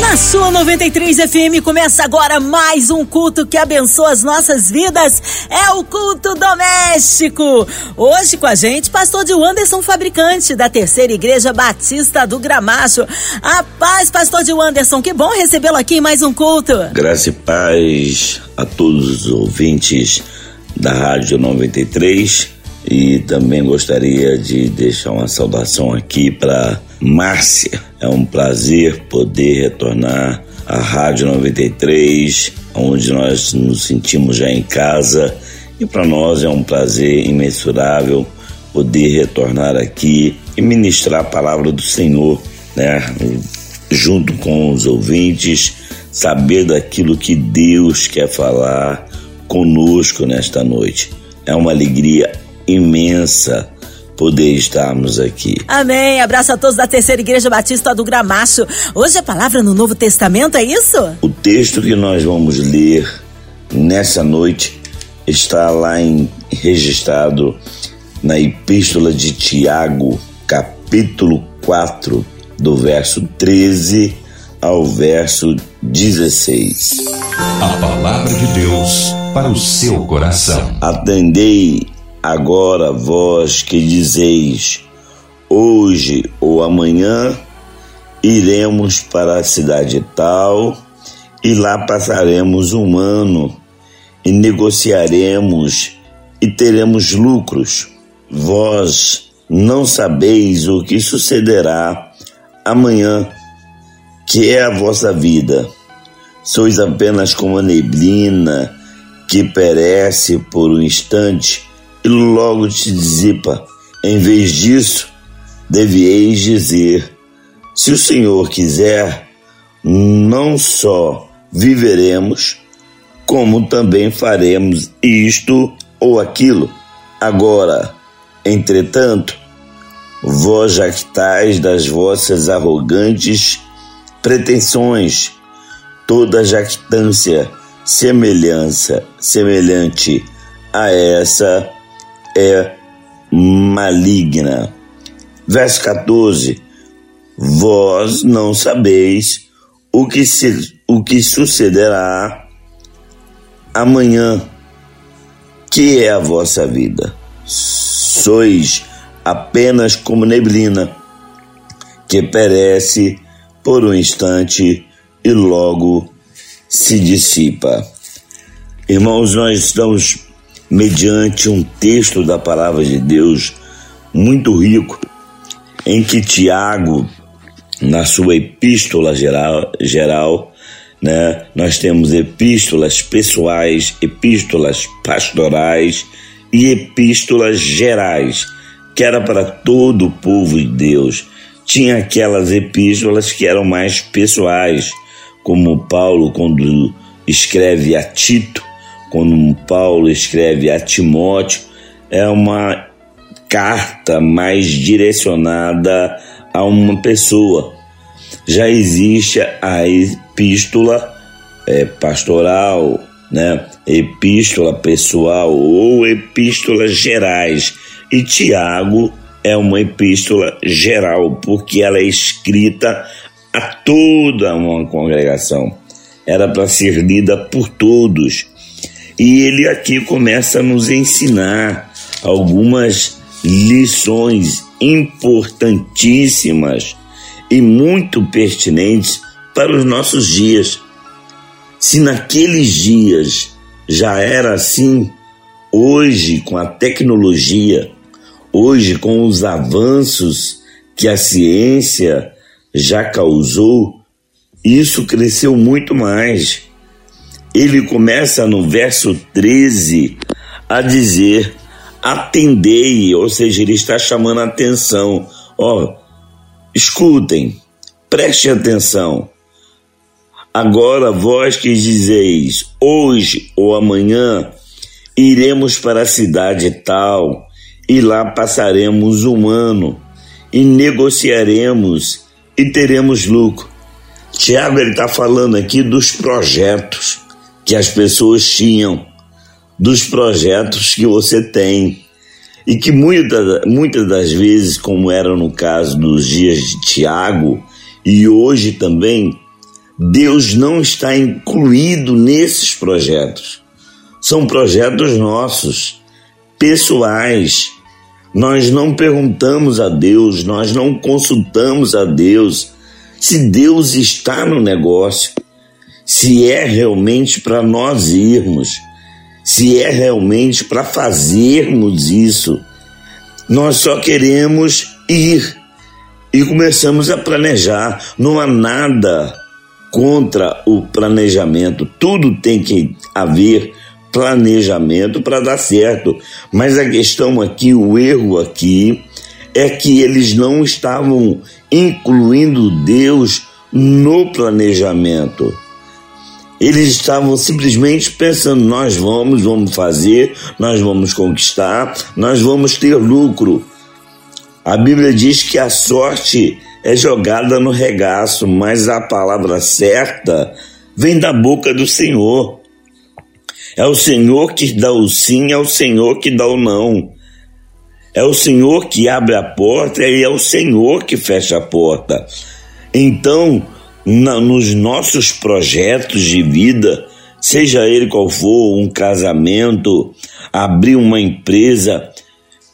Na sua 93 FM começa agora mais um culto que abençoa as nossas vidas. É o culto doméstico. Hoje com a gente, pastor de Anderson Fabricante, da Terceira Igreja Batista do Gramacho. A paz, pastor de Anderson, que bom recebê-lo aqui em mais um culto. Graça e paz a todos os ouvintes da Rádio 93 e também gostaria de deixar uma saudação aqui para Márcia. É um prazer poder retornar à Rádio 93, onde nós nos sentimos já em casa. E para nós é um prazer imensurável poder retornar aqui e ministrar a palavra do Senhor, né? Junto com os ouvintes, saber daquilo que Deus quer falar conosco nesta noite. É uma alegria imensa poder estarmos aqui. Amém. Abraço a todos da Terceira Igreja Batista do Gramacho. Hoje a palavra no Novo Testamento, é isso? O texto que nós vamos ler nessa noite está lá em, registrado na Epístola de Tiago, capítulo 4, do verso 13 ao verso 16. A palavra de Deus para o seu coração. Atendei Agora vós que dizeis, hoje ou amanhã iremos para a cidade tal e lá passaremos um ano e negociaremos e teremos lucros. Vós não sabeis o que sucederá amanhã, que é a vossa vida. Sois apenas como a neblina que perece por um instante e logo se dissipa. Em vez disso, devieis dizer: se o Senhor quiser, não só viveremos, como também faremos isto ou aquilo. Agora, entretanto, vós jactais das vossas arrogantes pretensões, toda jactância semelhança semelhante a essa é maligna. Verso 14: Vós não sabeis o que, se, o que sucederá amanhã, que é a vossa vida. Sois apenas como neblina, que perece por um instante e logo se dissipa. Irmãos, nós estamos mediante um texto da palavra de Deus muito rico, em que Tiago, na sua epístola geral, geral né, nós temos epístolas pessoais, epístolas pastorais e epístolas gerais, que era para todo o povo de Deus. Tinha aquelas epístolas que eram mais pessoais, como Paulo, quando escreve a Tito, quando Paulo escreve a Timóteo, é uma carta mais direcionada a uma pessoa. Já existe a epístola é, pastoral, né? epístola pessoal ou epístolas gerais. E Tiago é uma epístola geral, porque ela é escrita a toda uma congregação. Era para ser lida por todos. E ele aqui começa a nos ensinar algumas lições importantíssimas e muito pertinentes para os nossos dias. Se naqueles dias já era assim, hoje com a tecnologia, hoje com os avanços que a ciência já causou, isso cresceu muito mais ele começa no verso 13 a dizer: atendei, ou seja, ele está chamando a atenção. Ó, oh, escutem, prestem atenção. Agora vós que dizeis, hoje ou amanhã iremos para a cidade tal, e lá passaremos um ano, e negociaremos, e teremos lucro. Tiago está falando aqui dos projetos que as pessoas tinham dos projetos que você tem. E que muitas, muitas das vezes, como era no caso dos dias de Tiago, e hoje também, Deus não está incluído nesses projetos. São projetos nossos, pessoais. Nós não perguntamos a Deus, nós não consultamos a Deus se Deus está no negócio, se é realmente para nós irmos, se é realmente para fazermos isso. Nós só queremos ir e começamos a planejar. Não há nada contra o planejamento, tudo tem que haver planejamento para dar certo. Mas a questão aqui, o erro aqui, é que eles não estavam incluindo Deus no planejamento. Eles estavam simplesmente pensando: nós vamos, vamos fazer, nós vamos conquistar, nós vamos ter lucro. A Bíblia diz que a sorte é jogada no regaço, mas a palavra certa vem da boca do Senhor. É o Senhor que dá o sim, é o Senhor que dá o não. É o Senhor que abre a porta e é o Senhor que fecha a porta. Então, na, nos nossos projetos de vida, seja ele qual for, um casamento, abrir uma empresa,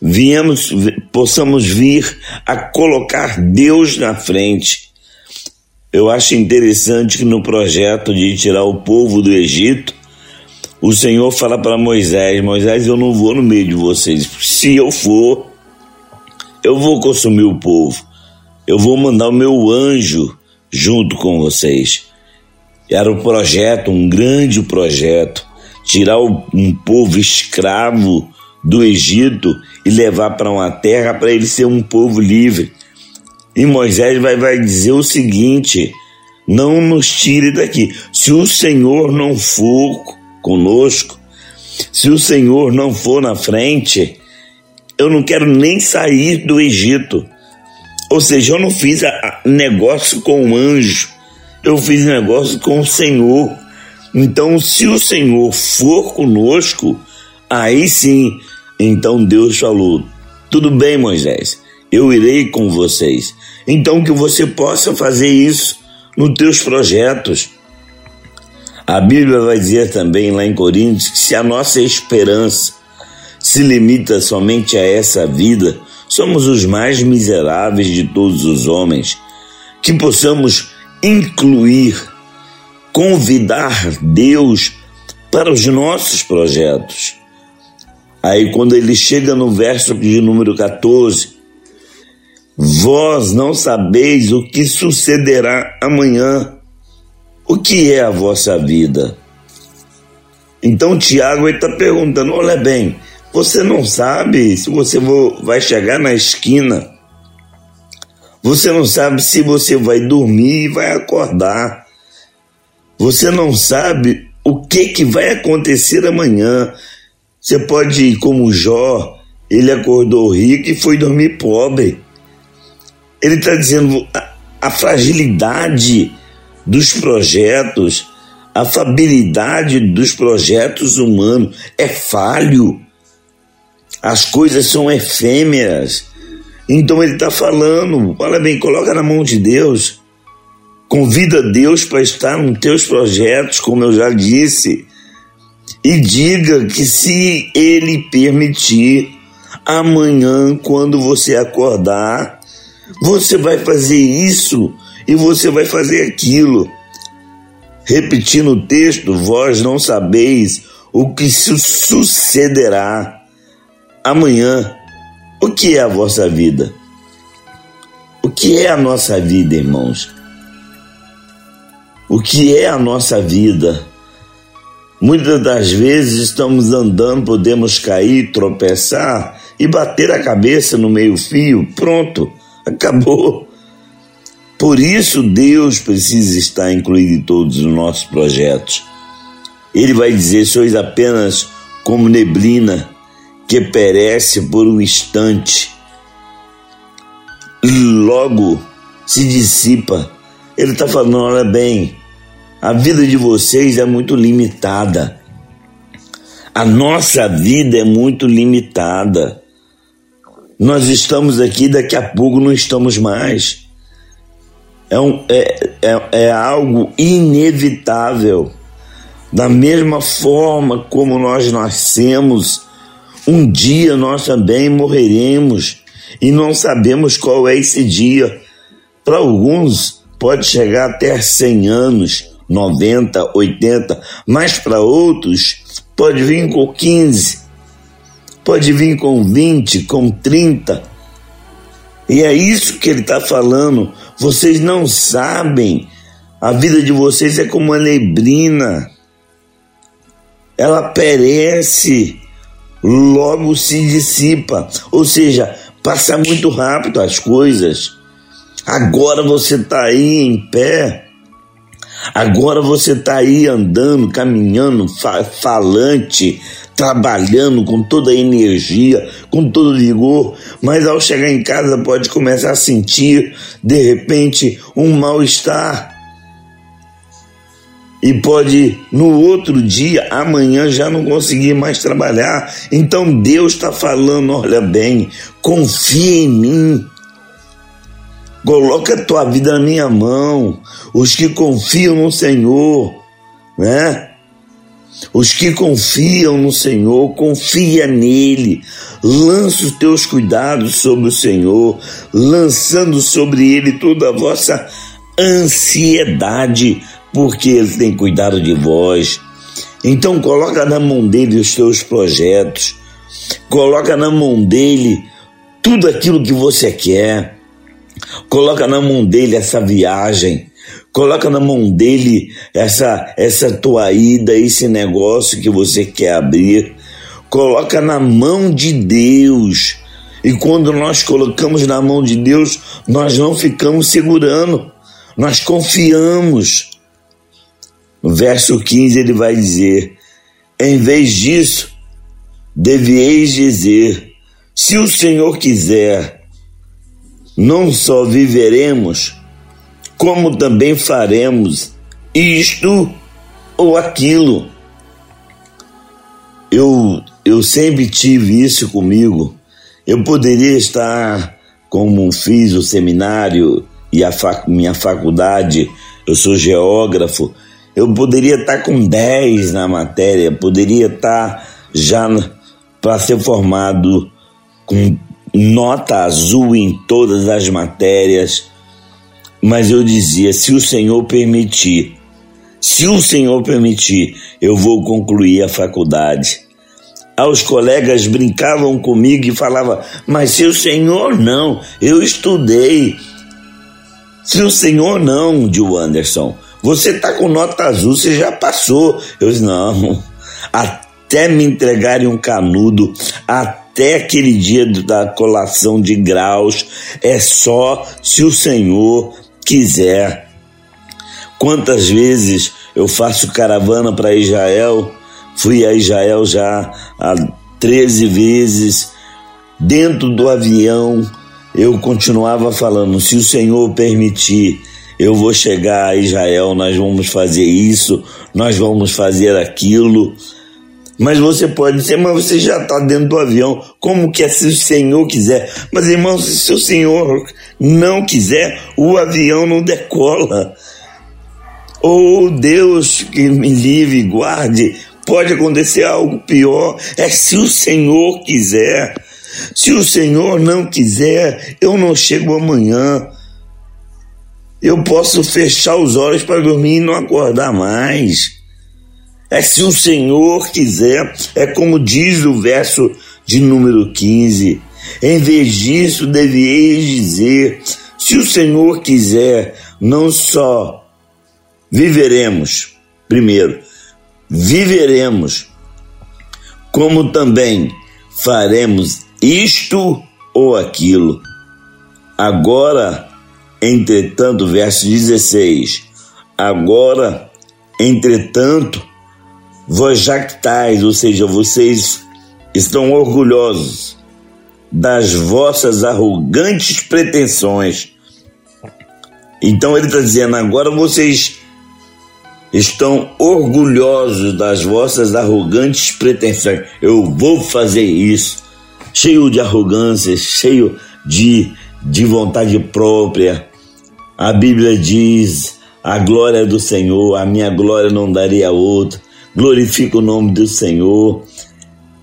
viemos, possamos vir a colocar Deus na frente. Eu acho interessante que no projeto de tirar o povo do Egito, o Senhor fala para Moisés: Moisés, eu não vou no meio de vocês. Se eu for, eu vou consumir o povo. Eu vou mandar o meu anjo junto com vocês. Era um projeto, um grande projeto, tirar um povo escravo do Egito e levar para uma terra para ele ser um povo livre. E Moisés vai, vai dizer o seguinte: não nos tire daqui. Se o Senhor não for conosco, se o Senhor não for na frente, eu não quero nem sair do Egito. Ou seja, eu não fiz negócio com o anjo, eu fiz negócio com o Senhor. Então, se o Senhor for conosco, aí sim, então Deus falou: tudo bem, Moisés, eu irei com vocês. Então, que você possa fazer isso nos teus projetos. A Bíblia vai dizer também lá em Coríntios que se a nossa esperança se limita somente a essa vida, somos os mais miseráveis de todos os homens. Que possamos incluir, convidar Deus para os nossos projetos. Aí, quando ele chega no verso de número 14, vós não sabeis o que sucederá amanhã o que é a vossa vida? Então Tiago está perguntando: olha bem, você não sabe se você vai chegar na esquina, você não sabe se você vai dormir e vai acordar, você não sabe o que, que vai acontecer amanhã. Você pode ir como Jó, ele acordou rico e foi dormir pobre. Ele está dizendo a, a fragilidade dos projetos, a fabilidade dos projetos humanos é falho. As coisas são efêmeras. Então ele está falando, olha bem, coloca na mão de Deus. Convida Deus para estar nos teus projetos, como eu já disse. E diga que se Ele permitir, amanhã, quando você acordar, você vai fazer isso e você vai fazer aquilo. Repetindo o texto, vós não sabeis o que sucederá amanhã. O que é a vossa vida? O que é a nossa vida, irmãos? O que é a nossa vida? Muitas das vezes estamos andando, podemos cair, tropeçar e bater a cabeça no meio-fio. Pronto, acabou. Por isso, Deus precisa estar incluído em todos os nossos projetos. Ele vai dizer: sois apenas como neblina que perece por um instante, logo se dissipa. Ele está falando: olha bem, A vida de vocês é muito limitada. A nossa vida é muito limitada. Nós estamos aqui, daqui a pouco não estamos mais. É, um, é, é, é algo inevitável. Da mesma forma como nós nascemos, um dia nós também morreremos e não sabemos qual é esse dia. Para alguns, pode chegar até 100 anos, 90, 80, mas para outros, pode vir com 15, pode vir com 20, com 30. E é isso que ele está falando. Vocês não sabem. A vida de vocês é como uma neblina. Ela perece, logo se dissipa. Ou seja, passa muito rápido as coisas. Agora você está aí em pé. Agora você está aí andando, caminhando, fa falante, trabalhando com toda a energia, com todo o vigor, mas ao chegar em casa pode começar a sentir, de repente, um mal-estar. E pode no outro dia, amanhã, já não conseguir mais trabalhar. Então Deus está falando: olha bem, confia em mim. Coloca a tua vida na minha mão. Os que confiam no Senhor, né? Os que confiam no Senhor, confia nele. Lança os teus cuidados sobre o Senhor, lançando sobre ele toda a vossa ansiedade, porque ele tem cuidado de vós. Então coloca na mão dele os teus projetos. Coloca na mão dele tudo aquilo que você quer. Coloca na mão dele essa viagem. Coloca na mão dele essa essa tua ida, esse negócio que você quer abrir. Coloca na mão de Deus. E quando nós colocamos na mão de Deus, nós não ficamos segurando, nós confiamos. Verso 15 ele vai dizer: em vez disso, devieis dizer: se o Senhor quiser, não só viveremos, como também faremos isto ou aquilo. Eu, eu sempre tive isso comigo. Eu poderia estar, como fiz o seminário e a fac, minha faculdade, eu sou geógrafo, eu poderia estar com 10 na matéria, poderia estar já para ser formado com nota azul em todas as matérias, mas eu dizia: se o Senhor permitir, se o Senhor permitir, eu vou concluir a faculdade. Aos colegas brincavam comigo e falavam: Mas se o Senhor não, eu estudei. Se o Senhor não, Gil Anderson, você está com nota azul, você já passou. Eu disse: Não, até me entregarem um canudo, até aquele dia da colação de graus, é só se o Senhor quiser. Quantas vezes eu faço caravana para Israel? Fui a Israel já há 13 vezes. Dentro do avião, eu continuava falando: se o Senhor permitir, eu vou chegar a Israel, nós vamos fazer isso, nós vamos fazer aquilo. Mas você pode dizer, mas você já está dentro do avião. Como que é se o Senhor quiser? Mas irmão, se o Senhor não quiser, o avião não decola. Ou oh, Deus que me livre e guarde, pode acontecer algo pior. É se o Senhor quiser. Se o Senhor não quiser, eu não chego amanhã. Eu posso fechar os olhos para dormir e não acordar mais. É se o Senhor quiser, é como diz o verso de número 15. Em vez disso, devieis dizer: se o Senhor quiser, não só viveremos, primeiro, viveremos, como também faremos isto ou aquilo. Agora, entretanto, verso 16: agora, entretanto, Vós jactais, ou seja, vocês estão orgulhosos das vossas arrogantes pretensões. Então ele está dizendo: agora vocês estão orgulhosos das vossas arrogantes pretensões. Eu vou fazer isso. Cheio de arrogância, cheio de, de vontade própria. A Bíblia diz: a glória do Senhor, a minha glória não darei a outro. Glorifica o nome do Senhor.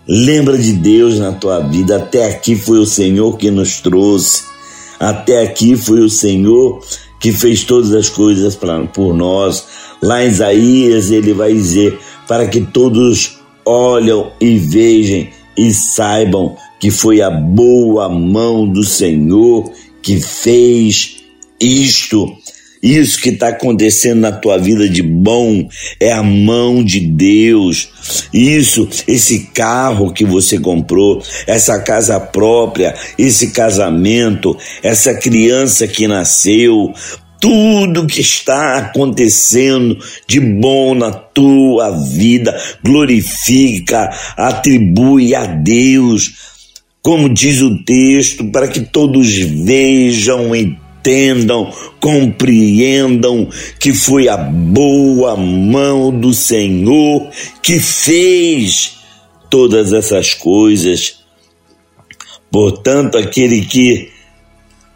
Lembra de Deus na tua vida. Até aqui foi o Senhor que nos trouxe. Até aqui foi o Senhor que fez todas as coisas pra, por nós. Lá em Isaías ele vai dizer: para que todos olham e vejam e saibam que foi a boa mão do Senhor que fez isto. Isso que está acontecendo na tua vida de bom é a mão de Deus. Isso, esse carro que você comprou, essa casa própria, esse casamento, essa criança que nasceu, tudo que está acontecendo de bom na tua vida, glorifica, atribui a Deus, como diz o texto, para que todos vejam, entendam, compreendam que foi a boa mão do Senhor que fez todas essas coisas. Portanto, aquele que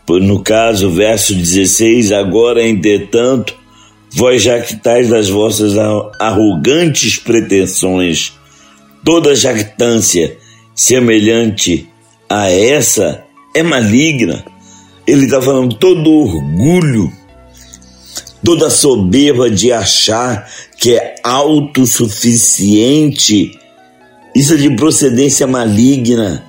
no caso, verso 16: Agora, entretanto, vós jactais das vossas arrogantes pretensões, toda jactância semelhante a essa é maligna. Ele está falando todo orgulho, toda soberba de achar que é autossuficiente, isso é de procedência maligna.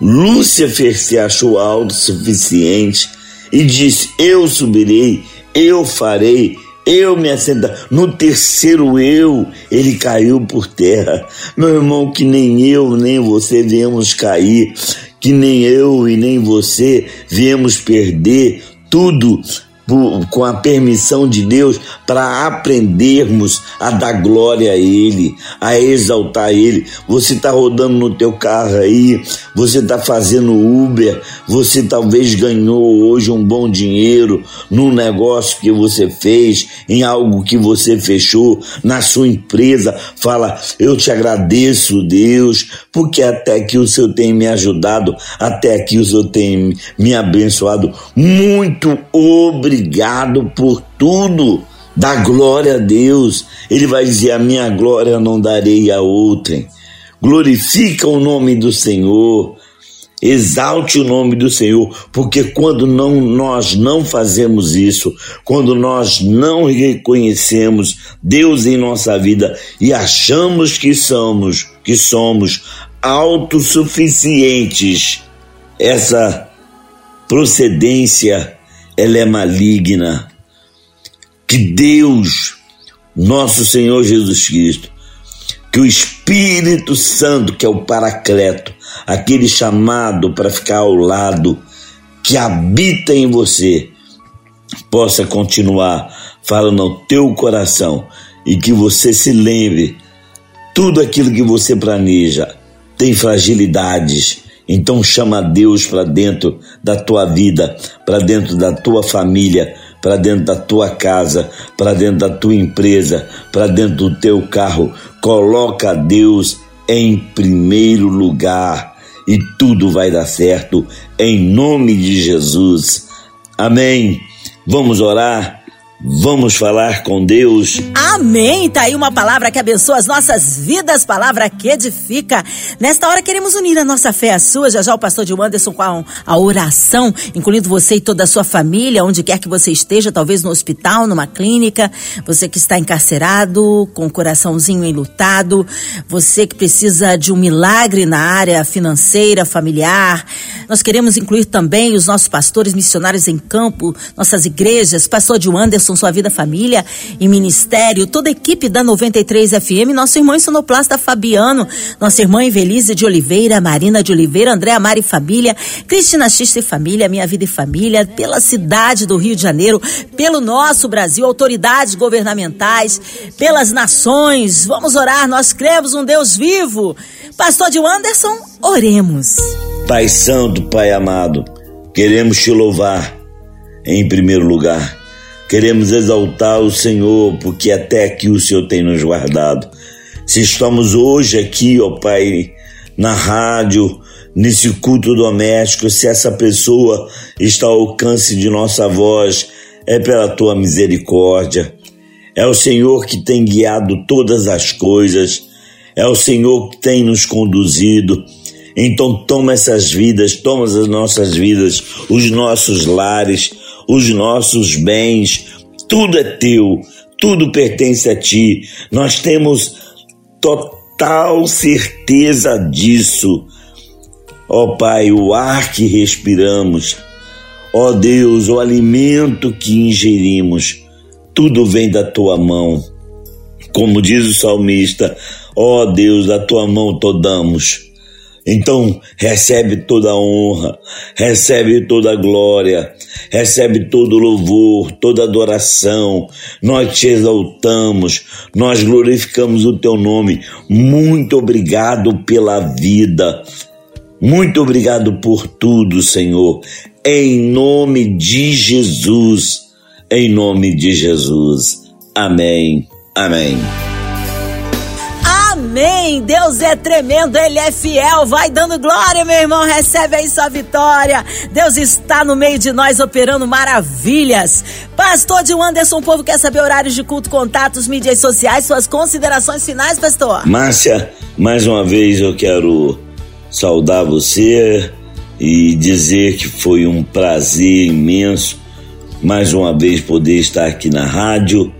Lúcifer se achou autossuficiente e disse: Eu subirei, eu farei, eu me assentar. No terceiro eu, ele caiu por terra. Meu irmão, que nem eu, nem você viemos cair, que nem eu e nem você viemos perder tudo com a permissão de Deus para aprendermos a dar glória a Ele, a exaltar Ele. Você está rodando no teu carro aí, você está fazendo Uber, você talvez ganhou hoje um bom dinheiro num negócio que você fez, em algo que você fechou na sua empresa. Fala, eu te agradeço, Deus, porque até que o Senhor tem me ajudado, até que o Senhor tem me abençoado. Muito obrigado por tudo. Dá glória a Deus. Ele vai dizer: A minha glória não darei a outrem. Glorifica o nome do Senhor. Exalte o nome do Senhor, porque quando não, nós não fazemos isso, quando nós não reconhecemos Deus em nossa vida e achamos que somos, que somos autossuficientes, essa procedência ela é maligna. Que Deus, nosso Senhor Jesus Cristo, que o Espírito Santo, que é o Paracleto, aquele chamado para ficar ao lado, que habita em você, possa continuar falando ao teu coração e que você se lembre tudo aquilo que você planeja tem fragilidades. Então chama Deus para dentro da tua vida, para dentro da tua família, para dentro da tua casa, para dentro da tua empresa, para dentro do teu carro. Coloca Deus em primeiro lugar e tudo vai dar certo em nome de Jesus. Amém. Vamos orar. Vamos falar com Deus. Amém. Tá aí uma palavra que abençoa as nossas vidas, palavra que edifica. Nesta hora queremos unir a nossa fé à sua. Já já o pastor de Anderson com a, a oração, incluindo você e toda a sua família, onde quer que você esteja, talvez no hospital, numa clínica, você que está encarcerado, com o coraçãozinho enlutado, você que precisa de um milagre na área financeira, familiar. Nós queremos incluir também os nossos pastores missionários em campo, nossas igrejas, pastor de Anderson sua vida, família e ministério, toda a equipe da 93 FM, nosso irmão sonoplasta Fabiano, nossa irmã Evelise de Oliveira, Marina de Oliveira, Andréa Mari e Família, Cristina Xista e Família, Minha Vida e Família, pela cidade do Rio de Janeiro, pelo nosso Brasil, autoridades governamentais, pelas nações. Vamos orar, nós cremos um Deus vivo. Pastor de Anderson, oremos. Pai Santo, Pai amado, queremos te louvar em primeiro lugar Queremos exaltar o Senhor, porque até aqui o Senhor tem nos guardado. Se estamos hoje aqui, ó Pai, na rádio, nesse culto doméstico, se essa pessoa está ao alcance de nossa voz, é pela tua misericórdia. É o Senhor que tem guiado todas as coisas, é o Senhor que tem nos conduzido. Então toma essas vidas, toma as nossas vidas, os nossos lares, os nossos bens, tudo é teu, tudo pertence a ti. Nós temos total certeza disso. Ó oh, Pai, o ar que respiramos, ó oh, Deus, o alimento que ingerimos, tudo vem da tua mão. Como diz o salmista, ó oh, Deus, da tua mão todamos. Então, recebe toda a honra, recebe toda a glória, recebe todo o louvor, toda a adoração. Nós te exaltamos, nós glorificamos o teu nome. Muito obrigado pela vida. Muito obrigado por tudo, Senhor. Em nome de Jesus em nome de Jesus. Amém. Amém. Amém. Deus é tremendo, Ele é fiel. Vai dando glória, meu irmão. Recebe aí sua vitória. Deus está no meio de nós operando maravilhas. Pastor de Anderson, o povo quer saber horários de culto, contatos, mídias sociais, suas considerações finais, pastor. Márcia, mais uma vez eu quero saudar você e dizer que foi um prazer imenso mais uma vez poder estar aqui na rádio.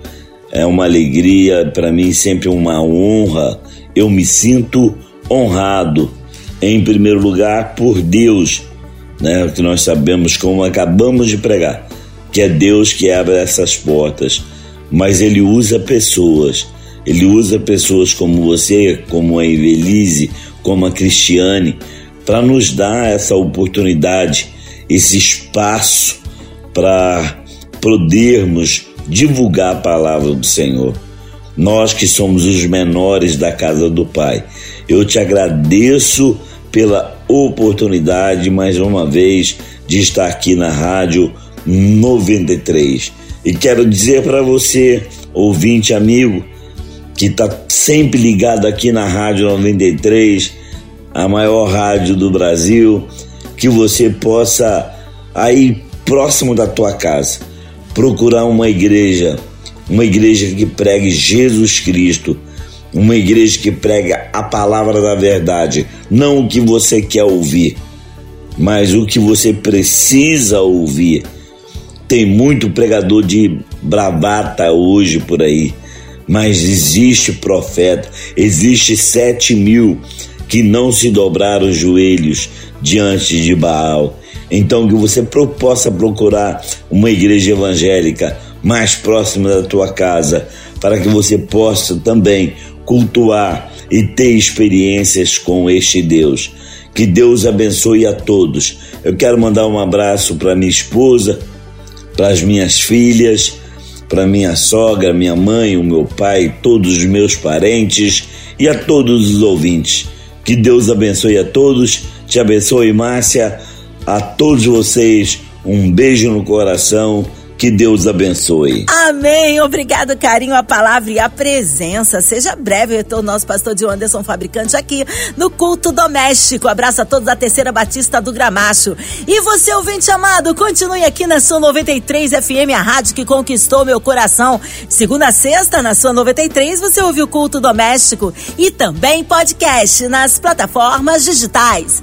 É uma alegria, para mim sempre uma honra. Eu me sinto honrado, em primeiro lugar, por Deus, né? Que nós sabemos, como acabamos de pregar, que é Deus que abre essas portas, mas Ele usa pessoas. Ele usa pessoas como você, como a Evelise, como a Cristiane, para nos dar essa oportunidade, esse espaço para podermos divulgar a palavra do Senhor. Nós que somos os menores da casa do Pai. Eu te agradeço pela oportunidade, mais uma vez, de estar aqui na Rádio 93. E quero dizer para você, ouvinte amigo, que está sempre ligado aqui na Rádio 93, a maior rádio do Brasil, que você possa aí próximo da tua casa, procurar uma igreja, uma igreja que pregue Jesus Cristo, uma igreja que prega a palavra da verdade, não o que você quer ouvir, mas o que você precisa ouvir. Tem muito pregador de bravata hoje por aí, mas existe profeta, existe sete mil que não se dobraram os joelhos diante de Baal. Então que você possa procurar uma igreja evangélica mais próxima da tua casa, para que você possa também cultuar e ter experiências com este Deus. Que Deus abençoe a todos. Eu quero mandar um abraço para minha esposa, para as minhas filhas, para minha sogra, minha mãe, o meu pai, todos os meus parentes e a todos os ouvintes. Que Deus abençoe a todos. Te abençoe, Márcia. A todos vocês, um beijo no coração. Que Deus abençoe. Amém. Obrigado, carinho, a palavra e a presença. Seja breve, retorno nosso pastor de Anderson Fabricante aqui no culto doméstico. Abraço a todos da Terceira Batista do Gramacho. E você, ouvinte amado, continue aqui na sua 93 FM, a rádio que conquistou meu coração. Segunda a sexta, na sua 93, você ouve o culto doméstico e também podcast nas plataformas digitais